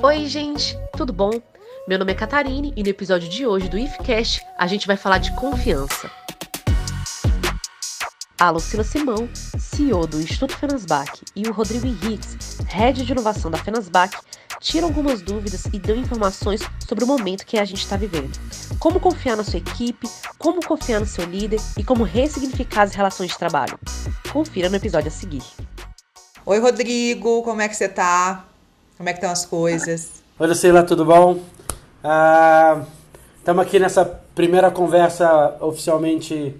Oi, gente, tudo bom? Meu nome é Catarine e no episódio de hoje do IFCast a gente vai falar de confiança. A Lucila Simão, CEO do Instituto Fenasbac, e o Rodrigo Henriques, Head de Inovação da Fenasbac, tiram algumas dúvidas e dão informações sobre o momento que a gente está vivendo. Como confiar na sua equipe, como confiar no seu líder e como ressignificar as relações de trabalho. Confira no episódio a seguir. Oi, Rodrigo, como é que você tá? Como é que estão as coisas? Oi, Lucila, tudo bom? Estamos uh, aqui nessa primeira conversa oficialmente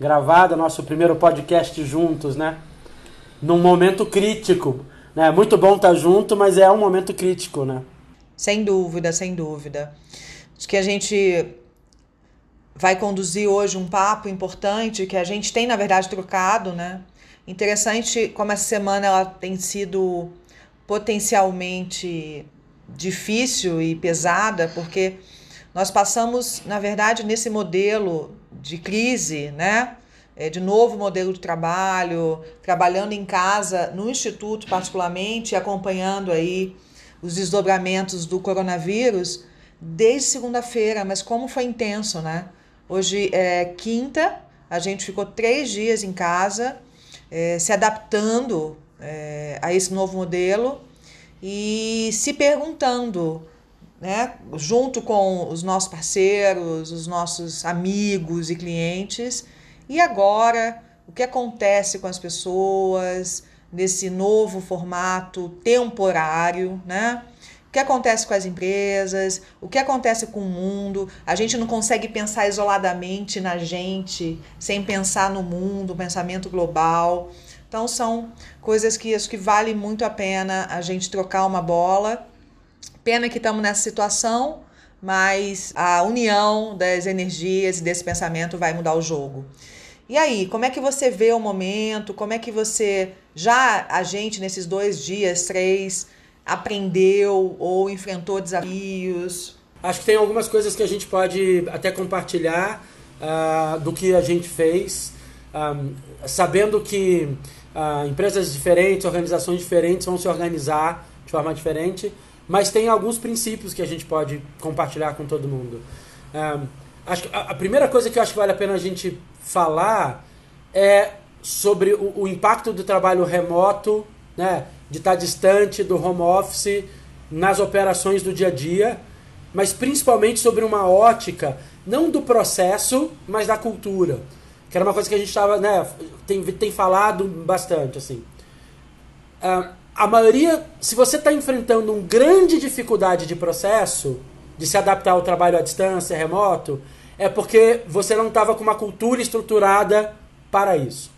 gravada, nosso primeiro podcast juntos, né? Num momento crítico. Né? Muito bom estar junto, mas é um momento crítico, né? Sem dúvida, sem dúvida. Acho que a gente vai conduzir hoje um papo importante que a gente tem, na verdade, trocado, né? Interessante como essa semana ela tem sido potencialmente difícil e pesada, porque nós passamos, na verdade, nesse modelo de crise, né? É, de novo modelo de trabalho, trabalhando em casa, no instituto particularmente, acompanhando aí os desdobramentos do coronavírus desde segunda-feira, mas como foi intenso, né? Hoje é quinta, a gente ficou três dias em casa, é, se adaptando é, a esse novo modelo e se perguntando, né, junto com os nossos parceiros, os nossos amigos e clientes, e agora o que acontece com as pessoas nesse novo formato temporário, né? O que acontece com as empresas, o que acontece com o mundo. A gente não consegue pensar isoladamente na gente, sem pensar no mundo, pensamento global. Então são coisas que acho que vale muito a pena a gente trocar uma bola. Pena que estamos nessa situação, mas a união das energias e desse pensamento vai mudar o jogo. E aí, como é que você vê o momento? Como é que você já a gente nesses dois dias, três, aprendeu ou enfrentou desafios? Acho que tem algumas coisas que a gente pode até compartilhar uh, do que a gente fez, um, sabendo que uh, empresas diferentes, organizações diferentes vão se organizar de forma diferente, mas tem alguns princípios que a gente pode compartilhar com todo mundo. Um, acho a, a, primeira coisa que eu acho que vale a pena a gente falar é sobre o, o impacto do trabalho remoto, né, de estar distante do home office nas operações do dia a dia, mas principalmente sobre uma ótica não do processo, mas da cultura que era uma coisa que a gente estava, né, tem, tem falado bastante, assim. Uh, a maioria, se você está enfrentando uma grande dificuldade de processo, de se adaptar ao trabalho à distância, remoto, é porque você não estava com uma cultura estruturada para isso.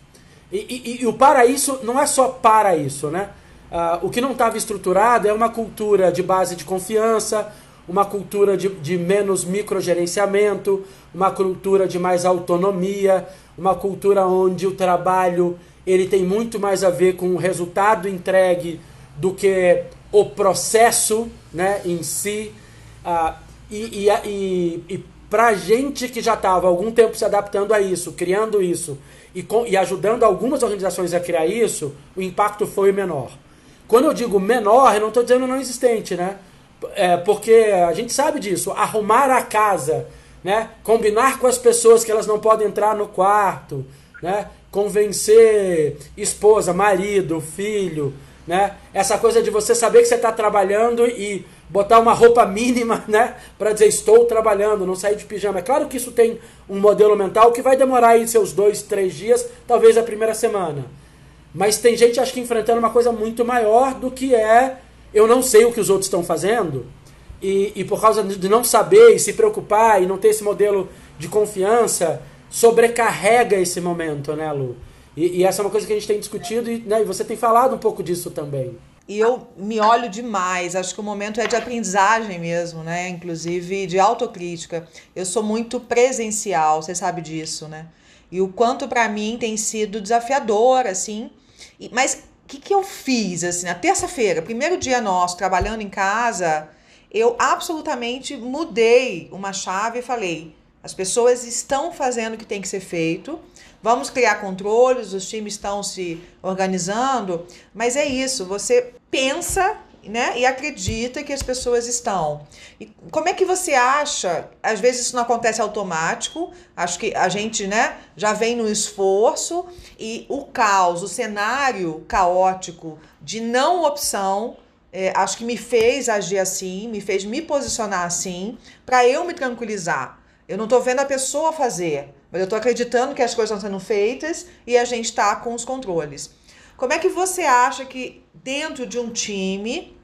E, e, e, o para isso não é só para isso, né? Uh, o que não estava estruturado é uma cultura de base de confiança, uma cultura de, de menos microgerenciamento, uma cultura de mais autonomia, uma cultura onde o trabalho ele tem muito mais a ver com o resultado entregue do que o processo né, em si. Ah, e, e, e, e para gente que já estava algum tempo se adaptando a isso, criando isso e, com, e ajudando algumas organizações a criar isso, o impacto foi menor. Quando eu digo menor, eu não estou dizendo não existente, né? É, porque a gente sabe disso. Arrumar a casa, né? combinar com as pessoas que elas não podem entrar no quarto, né? convencer esposa, marido, filho, né? essa coisa de você saber que você está trabalhando e botar uma roupa mínima né? para dizer estou trabalhando, não sair de pijama. É claro que isso tem um modelo mental que vai demorar aí seus dois, três dias, talvez a primeira semana. Mas tem gente, acho que, enfrentando uma coisa muito maior do que é eu não sei o que os outros estão fazendo, e, e por causa de não saber e se preocupar e não ter esse modelo de confiança, sobrecarrega esse momento, né, Lu? E, e, essa é uma coisa que a gente tem discutido e, né, e você tem falado um pouco disso também. E eu me olho demais, acho que o momento é de aprendizagem mesmo, né? Inclusive de autocrítica. Eu sou muito presencial, você sabe disso, né? E o quanto para mim tem sido desafiador, assim. E, mas que, que eu fiz? Assim, na terça-feira, primeiro dia nosso, trabalhando em casa, eu absolutamente mudei uma chave e falei: as pessoas estão fazendo o que tem que ser feito, vamos criar controles, os times estão se organizando, mas é isso, você pensa né, e acredita que as pessoas estão. E como é que você acha? Às vezes isso não acontece automático. Acho que a gente, né, já vem no esforço e o caos, o cenário caótico de não opção, é, acho que me fez agir assim, me fez me posicionar assim, para eu me tranquilizar. Eu não estou vendo a pessoa fazer, mas eu estou acreditando que as coisas estão sendo feitas e a gente está com os controles. Como é que você acha que dentro de um time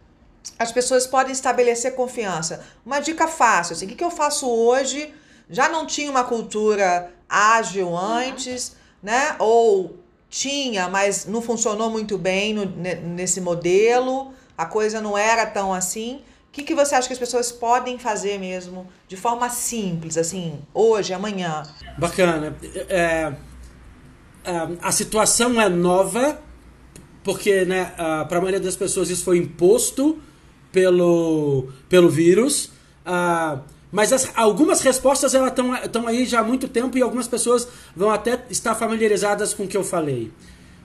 as pessoas podem estabelecer confiança? Uma dica fácil, assim, o que, eu faço hoje? Já não tinha uma cultura ágil uhum. antes, uhum. né? Ou tinha, mas não funcionou muito bem no, nesse modelo, a coisa não era tão assim. O que, que você acha que as pessoas podem fazer mesmo, de forma simples, assim, hoje, amanhã? Bacana. É, é a situação é nova, porque né, para a maioria das pessoas isso foi imposto pelo, pelo vírus. Uh, mas as, algumas respostas estão aí já há muito tempo e algumas pessoas vão até estar familiarizadas com o que eu falei.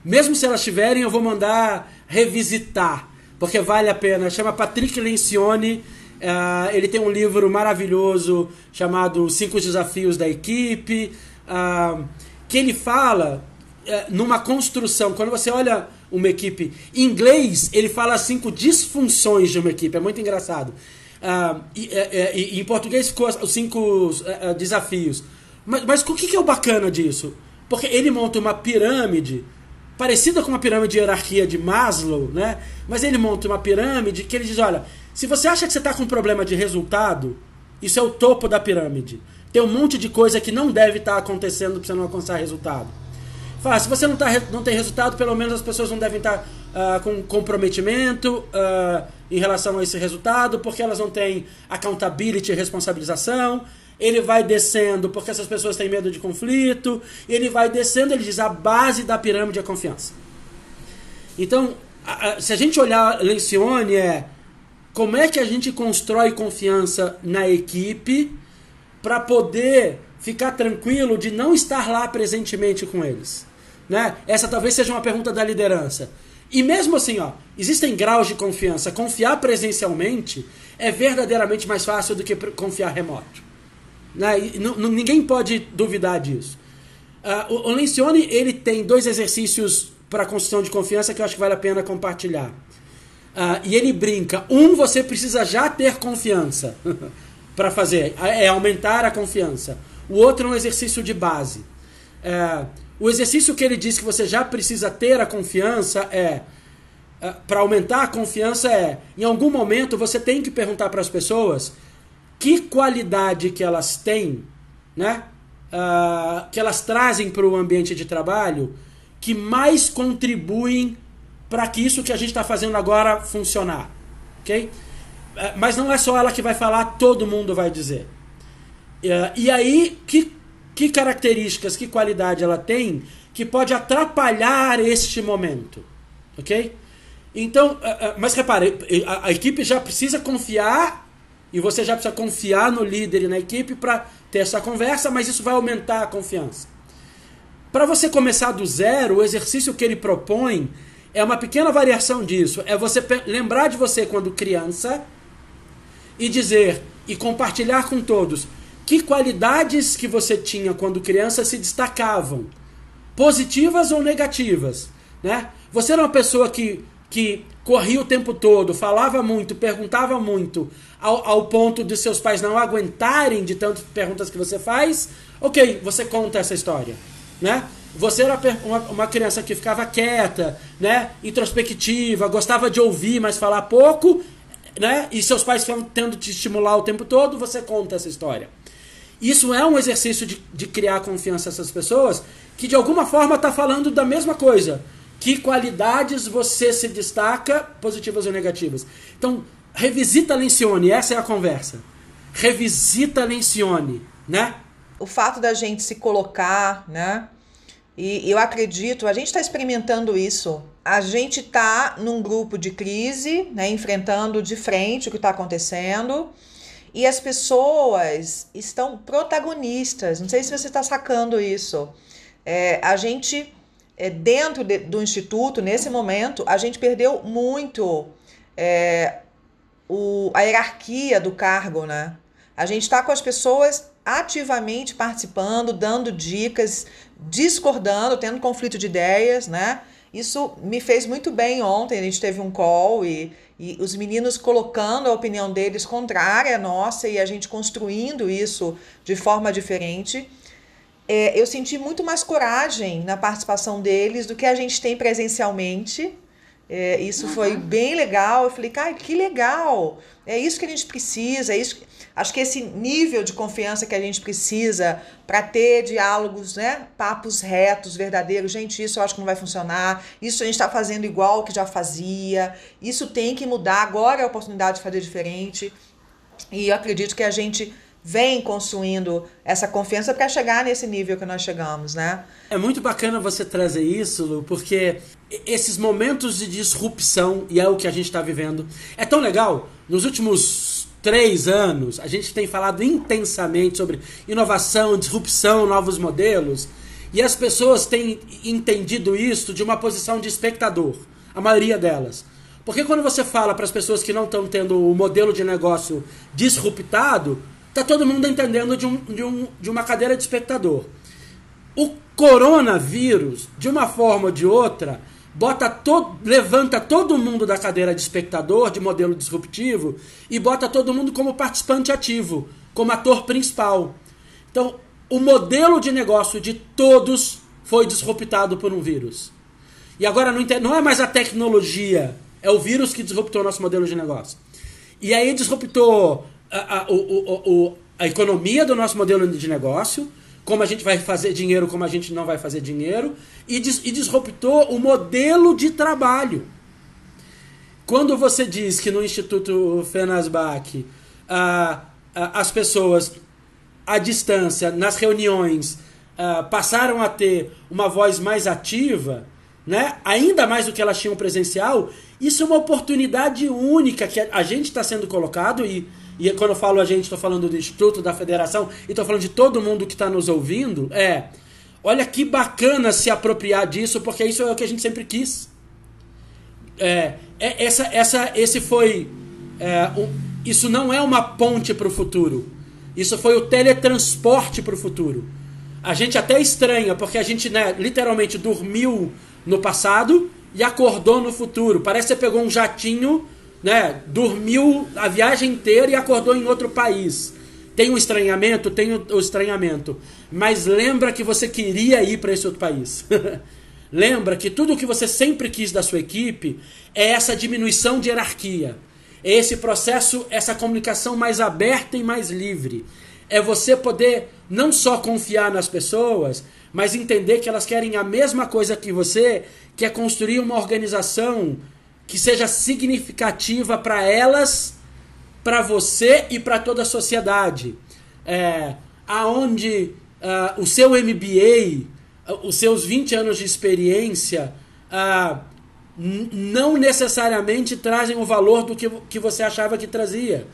Mesmo se elas tiverem, eu vou mandar revisitar, porque vale a pena. Chama Patrick Lencioni. Uh, ele tem um livro maravilhoso chamado Cinco Desafios da Equipe, uh, que ele fala uh, numa construção. Quando você olha uma equipe. Em inglês, ele fala cinco disfunções de uma equipe. É muito engraçado. Uh, e, e, e, em português ficou os cinco uh, desafios. Mas, mas o que, que é o bacana disso? Porque ele monta uma pirâmide parecida com uma pirâmide de hierarquia de Maslow, né? Mas ele monta uma pirâmide que ele diz: olha, se você acha que você está com um problema de resultado, isso é o topo da pirâmide. Tem um monte de coisa que não deve estar tá acontecendo para você não alcançar resultado. Fala, se você não, tá, não tem resultado, pelo menos as pessoas não devem estar uh, com comprometimento uh, em relação a esse resultado, porque elas não têm accountability responsabilização. Ele vai descendo porque essas pessoas têm medo de conflito. Ele vai descendo, ele diz, a base da pirâmide é confiança. Então, a, a, se a gente olhar Lencioni, é como é que a gente constrói confiança na equipe para poder ficar tranquilo de não estar lá presentemente com eles. Né? Essa talvez seja uma pergunta da liderança. E mesmo assim, ó, existem graus de confiança. Confiar presencialmente é verdadeiramente mais fácil do que confiar remoto. Né? ninguém pode duvidar disso. Uh, o, Lencioni ele tem dois exercícios para construção de confiança que eu acho que vale a pena compartilhar. Uh, e ele brinca: um, você precisa já ter confiança para fazer, é aumentar a confiança. O outro é um exercício de base. É, o exercício que ele diz que você já precisa ter a confiança é, é para aumentar a confiança é, em algum momento você tem que perguntar para as pessoas que qualidade que elas têm, né? Uh, que elas trazem para o ambiente de trabalho que mais contribuem para que isso que a gente está fazendo agora funcionar, ok? Uh, mas não é só ela que vai falar, todo mundo vai dizer. Uh, e aí, que que características, que qualidade ela tem que pode atrapalhar este momento, ok? Então, eh, eh, mas repare, a, a equipe já precisa confiar e você já precisa confiar no líder e na equipe para ter essa conversa, mas isso vai aumentar a confiança. Para você começar do zero, o exercício que ele propõe é uma pequena variação disso. É você lembrar de você quando criança e dizer e compartilhar com todos que qualidades que você tinha quando criança se destacavam, positivas ou negativas, né? Você era uma pessoa que, que corria o tempo todo, falava muito, perguntava muito, ao, ao ponto de seus pais não aguentarem de tantas perguntas que você faz, ok, você conta essa história, né? Você era uma, criança que ficava quieta, né? Introspectiva, gostava de ouvir, mas falar pouco, né? E seus pais ficam tendo te estimular o tempo todo, você conta essa história. Isso é um exercício de, de criar confiança nessas pessoas que de alguma forma está falando da mesma coisa. Que qualidades você se destaca, positivas ou negativas. Então, revisita Lencioni, essa é a conversa. Revisita Lencioni, né? O fato da gente se colocar, né? E eu acredito, a gente está experimentando isso. A gente está num grupo de crise, né, enfrentando de frente o que está acontecendo. E as pessoas estão protagonistas. Não sei se você está sacando isso. É, a gente, é, dentro de, do Instituto, nesse momento, a gente perdeu muito é, o, a hierarquia do cargo, né? A gente está com as pessoas ativamente participando, dando dicas, discordando, tendo conflito de ideias, né? Isso me fez muito bem ontem. A gente teve um call e, e os meninos colocando a opinião deles contrária à nossa e a gente construindo isso de forma diferente. É, eu senti muito mais coragem na participação deles do que a gente tem presencialmente. É, isso uhum. foi bem legal. Eu falei, cara, que legal! É isso que a gente precisa. É isso. Acho que esse nível de confiança que a gente precisa para ter diálogos, né, papos retos, verdadeiros. Gente, isso eu acho que não vai funcionar. Isso a gente está fazendo igual que já fazia. Isso tem que mudar. Agora é a oportunidade de fazer diferente. E eu acredito que a gente vem construindo essa confiança para chegar nesse nível que nós chegamos, né? É muito bacana você trazer isso, Lu, porque esses momentos de disrupção, e é o que a gente está vivendo, é tão legal. Nos últimos três anos, a gente tem falado intensamente sobre inovação, disrupção, novos modelos, e as pessoas têm entendido isso de uma posição de espectador, a maioria delas. Porque quando você fala para as pessoas que não estão tendo o modelo de negócio disruptado, Tá todo mundo entendendo de, um, de, um, de uma cadeira de espectador. O coronavírus, de uma forma ou de outra, bota todo, levanta todo mundo da cadeira de espectador, de modelo disruptivo, e bota todo mundo como participante ativo, como ator principal. Então, o modelo de negócio de todos foi disruptado por um vírus. E agora não, não é mais a tecnologia, é o vírus que disruptou nosso modelo de negócio. E aí disruptou a, a, o, a economia do nosso modelo de negócio, como a gente vai fazer dinheiro, como a gente não vai fazer dinheiro, e, des, e disruptou o modelo de trabalho. Quando você diz que no Instituto Fenasbach ah, as pessoas à distância, nas reuniões, passaram a ter uma voz mais ativa, né? ainda mais do que elas tinham presencial, isso é uma oportunidade única que a gente está sendo colocado e e quando eu falo a gente, estou falando do Instituto, da Federação, e estou falando de todo mundo que está nos ouvindo, é. Olha que bacana se apropriar disso, porque isso é o que a gente sempre quis. É, é essa, essa, esse foi. É, um, isso não é uma ponte para o futuro. Isso foi o teletransporte para o futuro. A gente até estranha, porque a gente né, literalmente dormiu no passado e acordou no futuro. Parece que você pegou um jatinho né, dormiu a viagem inteira e acordou em outro país. Tem um estranhamento, tem o estranhamento, mas lembra que você queria ir para esse outro país. lembra que tudo o que você sempre quis da sua equipe é essa diminuição de hierarquia. É esse processo, essa comunicação mais aberta e mais livre. É você poder não só confiar nas pessoas, mas entender que elas querem a mesma coisa que você, que é construir uma organização que seja significativa para elas, para você e para toda a sociedade. É, aonde uh, o seu MBA, uh, os seus 20 anos de experiência, uh, não necessariamente trazem o valor do que, que você achava que trazia.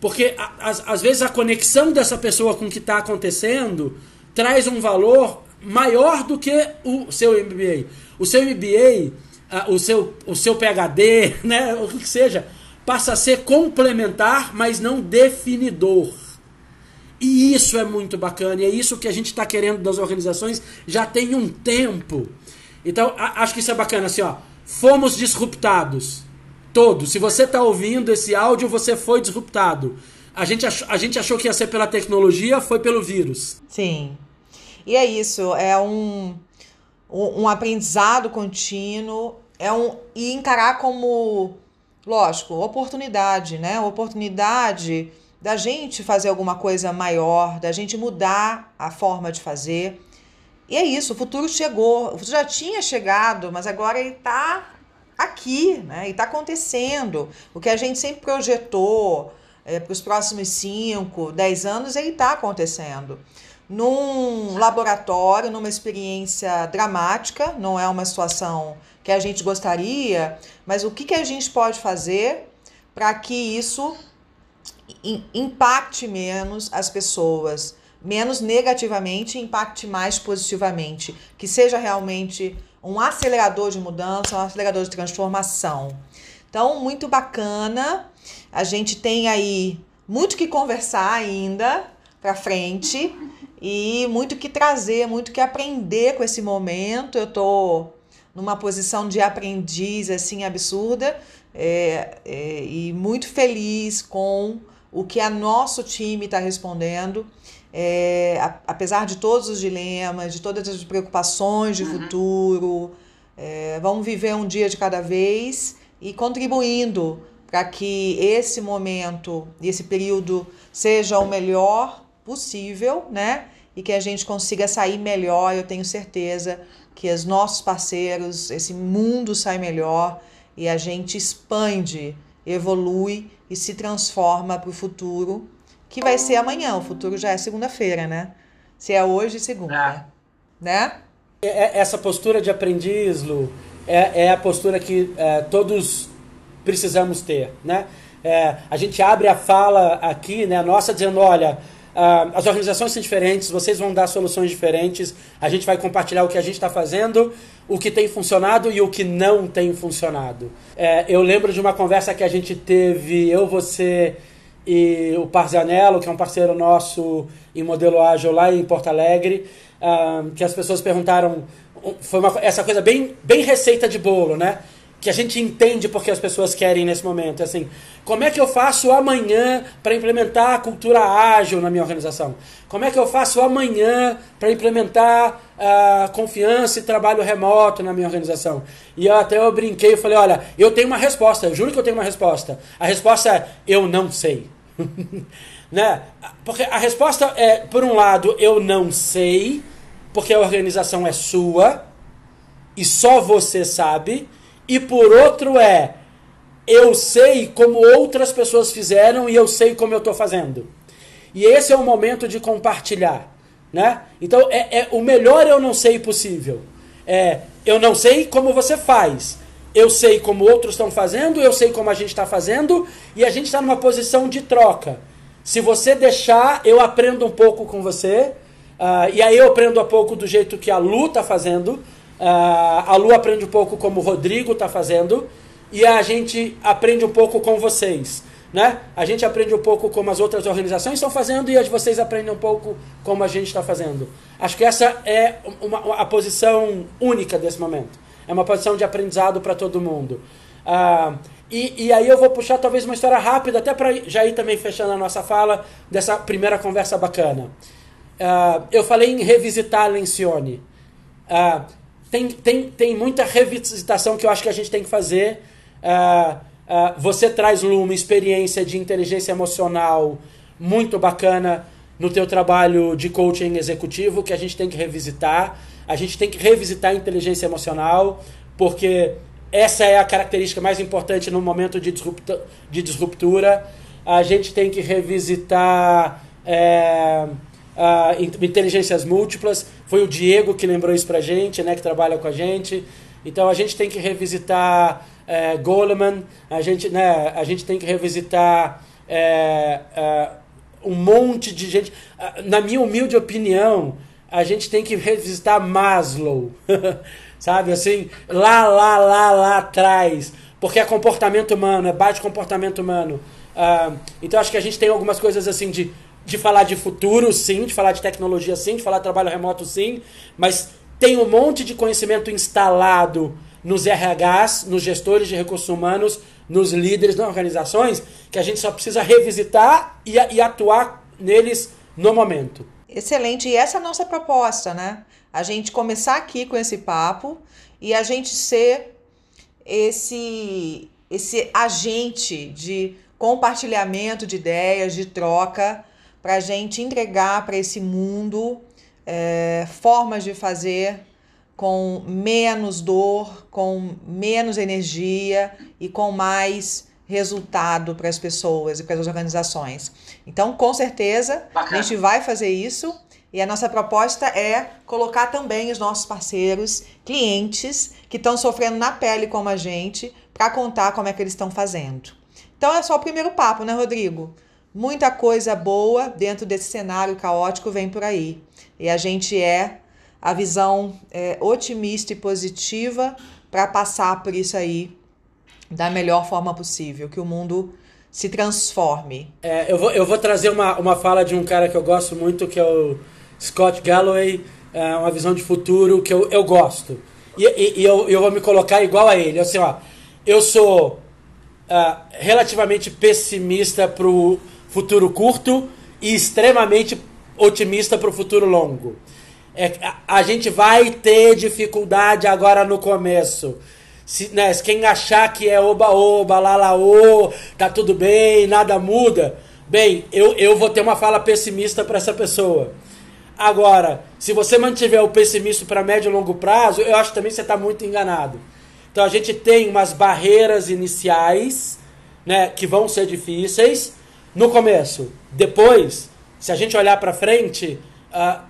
Porque às vezes a conexão dessa pessoa com o que está acontecendo traz um valor maior do que o seu MBA. O seu MBA o, seu, o seu PHD, né, o que seja, passa a ser complementar, mas não definidor. E isso é muito bacana, e é isso que a gente está querendo das organizações já tem um tempo. Então, a, acho que isso é bacana, assim, ó. Fomos disruptados. Todos. Se você está ouvindo esse áudio, você foi disruptado. A gente, achou, a gente achou que ia ser pela tecnologia, foi pelo vírus. Sim. E é isso, é um, um, um aprendizado contínuo é um e encarar como, lógico, oportunidade, né? Oportunidade da gente fazer alguma coisa maior, da gente mudar a forma de fazer. E é isso, o futuro chegou, o futuro já tinha chegado, mas agora ele está aqui, né? E está acontecendo. O que a gente sempre projetou é, para os próximos 5, 10 anos, ele está acontecendo num laboratório, numa experiência dramática, não é uma situação que a gente gostaria, mas o que, que a gente pode fazer para que isso impacte menos as pessoas, menos negativamente, impacte mais positivamente, que seja realmente um acelerador de mudança, um acelerador de transformação. Então, muito bacana. A gente tem aí muito que conversar ainda para frente e muito que trazer, muito que aprender com esse momento. Eu tô numa posição de aprendiz assim absurda é, é, e muito feliz com o que a nosso time está respondendo. É, a, apesar de todos os dilemas, de todas as preocupações de uhum. futuro, é, vamos viver um dia de cada vez e contribuindo para que esse momento e esse período seja o melhor possível, né? E que a gente consiga sair melhor. Eu tenho certeza que os nossos parceiros, esse mundo sai melhor e a gente expande, evolui e se transforma para o futuro, que vai ser amanhã. O futuro já é segunda-feira, né? Se é hoje, segunda. Ah. Né? É, é, essa postura de aprendiz, Lu, é, é a postura que é, todos precisamos ter, né? É, a gente abre a fala aqui, né, nossa, dizendo, olha, uh, as organizações são diferentes, vocês vão dar soluções diferentes, a gente vai compartilhar o que a gente está fazendo, o que tem funcionado e o que não tem funcionado. É, eu lembro de uma conversa que a gente teve, eu, você e o Parzanello, que é um parceiro nosso em modelo ágil lá em Porto Alegre, uh, que as pessoas perguntaram, foi uma, essa coisa bem, bem receita de bolo, né? Que a gente entende porque as pessoas querem nesse momento. Assim, como é que eu faço amanhã para implementar a cultura ágil na minha organização? Como é que eu faço amanhã para implementar a uh, confiança e trabalho remoto na minha organização? E eu, até eu brinquei e falei, olha, eu tenho uma resposta, eu juro que eu tenho uma resposta. A resposta é, eu não sei. né? Porque a resposta é, por um lado, eu não sei, porque a organização é sua e só você sabe e por outro é eu sei como outras pessoas fizeram e eu sei como eu estou fazendo. E esse é o momento de compartilhar. Né? Então, é, é, o melhor eu não sei possível. É, eu não sei como você faz. Eu sei como outros estão fazendo, eu sei como a gente está fazendo, e a gente está numa posição de troca. Se você deixar, eu aprendo um pouco com você, uh, e aí eu aprendo um pouco do jeito que a Lu está fazendo, a Lu aprende um pouco como o Rodrigo está fazendo e a gente aprende um pouco com vocês. Né? A gente aprende um pouco como as outras organizações estão fazendo e as vocês aprendem um pouco como a gente está fazendo. Acho que essa é uma, uma, a posição única desse momento. É uma posição de aprendizado para todo mundo. Uh, e, e aí eu vou puxar talvez uma história rápida, até para já ir também fechando a nossa fala dessa primeira conversa bacana. Uh, eu falei em revisitar a Lencione. Uh, tem, tem, tem muita revisitação que eu acho que a gente tem que fazer. Uh, uh, você traz, Lu, uma experiência de inteligência emocional muito bacana no teu trabalho de coaching executivo que a gente tem que revisitar. A gente tem que revisitar a inteligência emocional, porque essa é a característica mais importante no momento de, disrupta, de disruptura. A gente tem que revisitar é, uh, inteligências múltiplas. Foi o Diego que lembrou isso pra gente, né, que trabalha com a gente. Então a gente tem que revisitar é, Goleman, a gente, né, a gente tem que revisitar é, é, um monte de gente. Na minha humilde opinião, a gente tem que revisitar Maslow, sabe assim, lá, lá, lá, lá atrás, porque é comportamento humano, é de comportamento humano. Uh, então acho que a gente tem algumas coisas assim de de falar de futuro, sim, de falar de tecnologia, sim, de falar de trabalho remoto, sim, mas tem um monte de conhecimento instalado nos RHs, nos gestores de recursos humanos, nos líderes das organizações, que a gente só precisa revisitar e, e atuar neles no momento. Excelente, e essa é a nossa proposta, né? A gente começar aqui com esse papo e a gente ser esse esse agente de compartilhamento de ideias, de troca, para a gente entregar para esse mundo é, formas de fazer com menos dor, com menos energia e com mais resultado para as pessoas e para as organizações. Então, com certeza, Bacana. a gente vai fazer isso e a nossa proposta é colocar também os nossos parceiros, clientes que estão sofrendo na pele como a gente, para contar como é que eles estão fazendo. Então é só o primeiro papo, né, Rodrigo? Muita coisa boa dentro desse cenário caótico vem por aí. E a gente é a visão é, otimista e positiva para passar por isso aí da melhor forma possível, que o mundo se transforme. É, eu, vou, eu vou trazer uma, uma fala de um cara que eu gosto muito, que é o Scott Galloway, é uma visão de futuro que eu, eu gosto. E, e, e eu, eu vou me colocar igual a ele. Assim, ó, eu sou uh, relativamente pessimista para o futuro curto e extremamente otimista para o futuro longo. É, a, a, gente vai ter dificuldade agora no começo. Se, né, quem achar que é oba-oba, lá-lá-ô, tá tudo bem, nada muda, bem, eu, eu vou ter uma fala pessimista para essa pessoa. Agora, se você mantiver o pessimismo para médio e longo prazo, eu acho também que você está muito enganado. Então a gente tem umas barreiras iniciais, né, que vão ser difíceis no começo. Depois, se a gente olhar para frente, uh,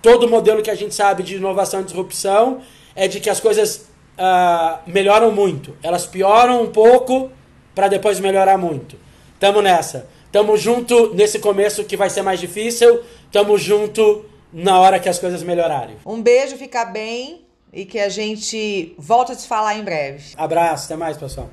todo modelo que a gente sabe de inovação e disrupção é de que as coisas uh, melhoram muito. Elas pioram um pouco para depois melhorar muito. Tamo nessa. Tamo junto nesse começo que vai ser mais difícil. Tamo junto na hora que as coisas melhorarem. Um beijo, fica bem e que a gente volta a se falar em breve. Abraço, até mais, pessoal.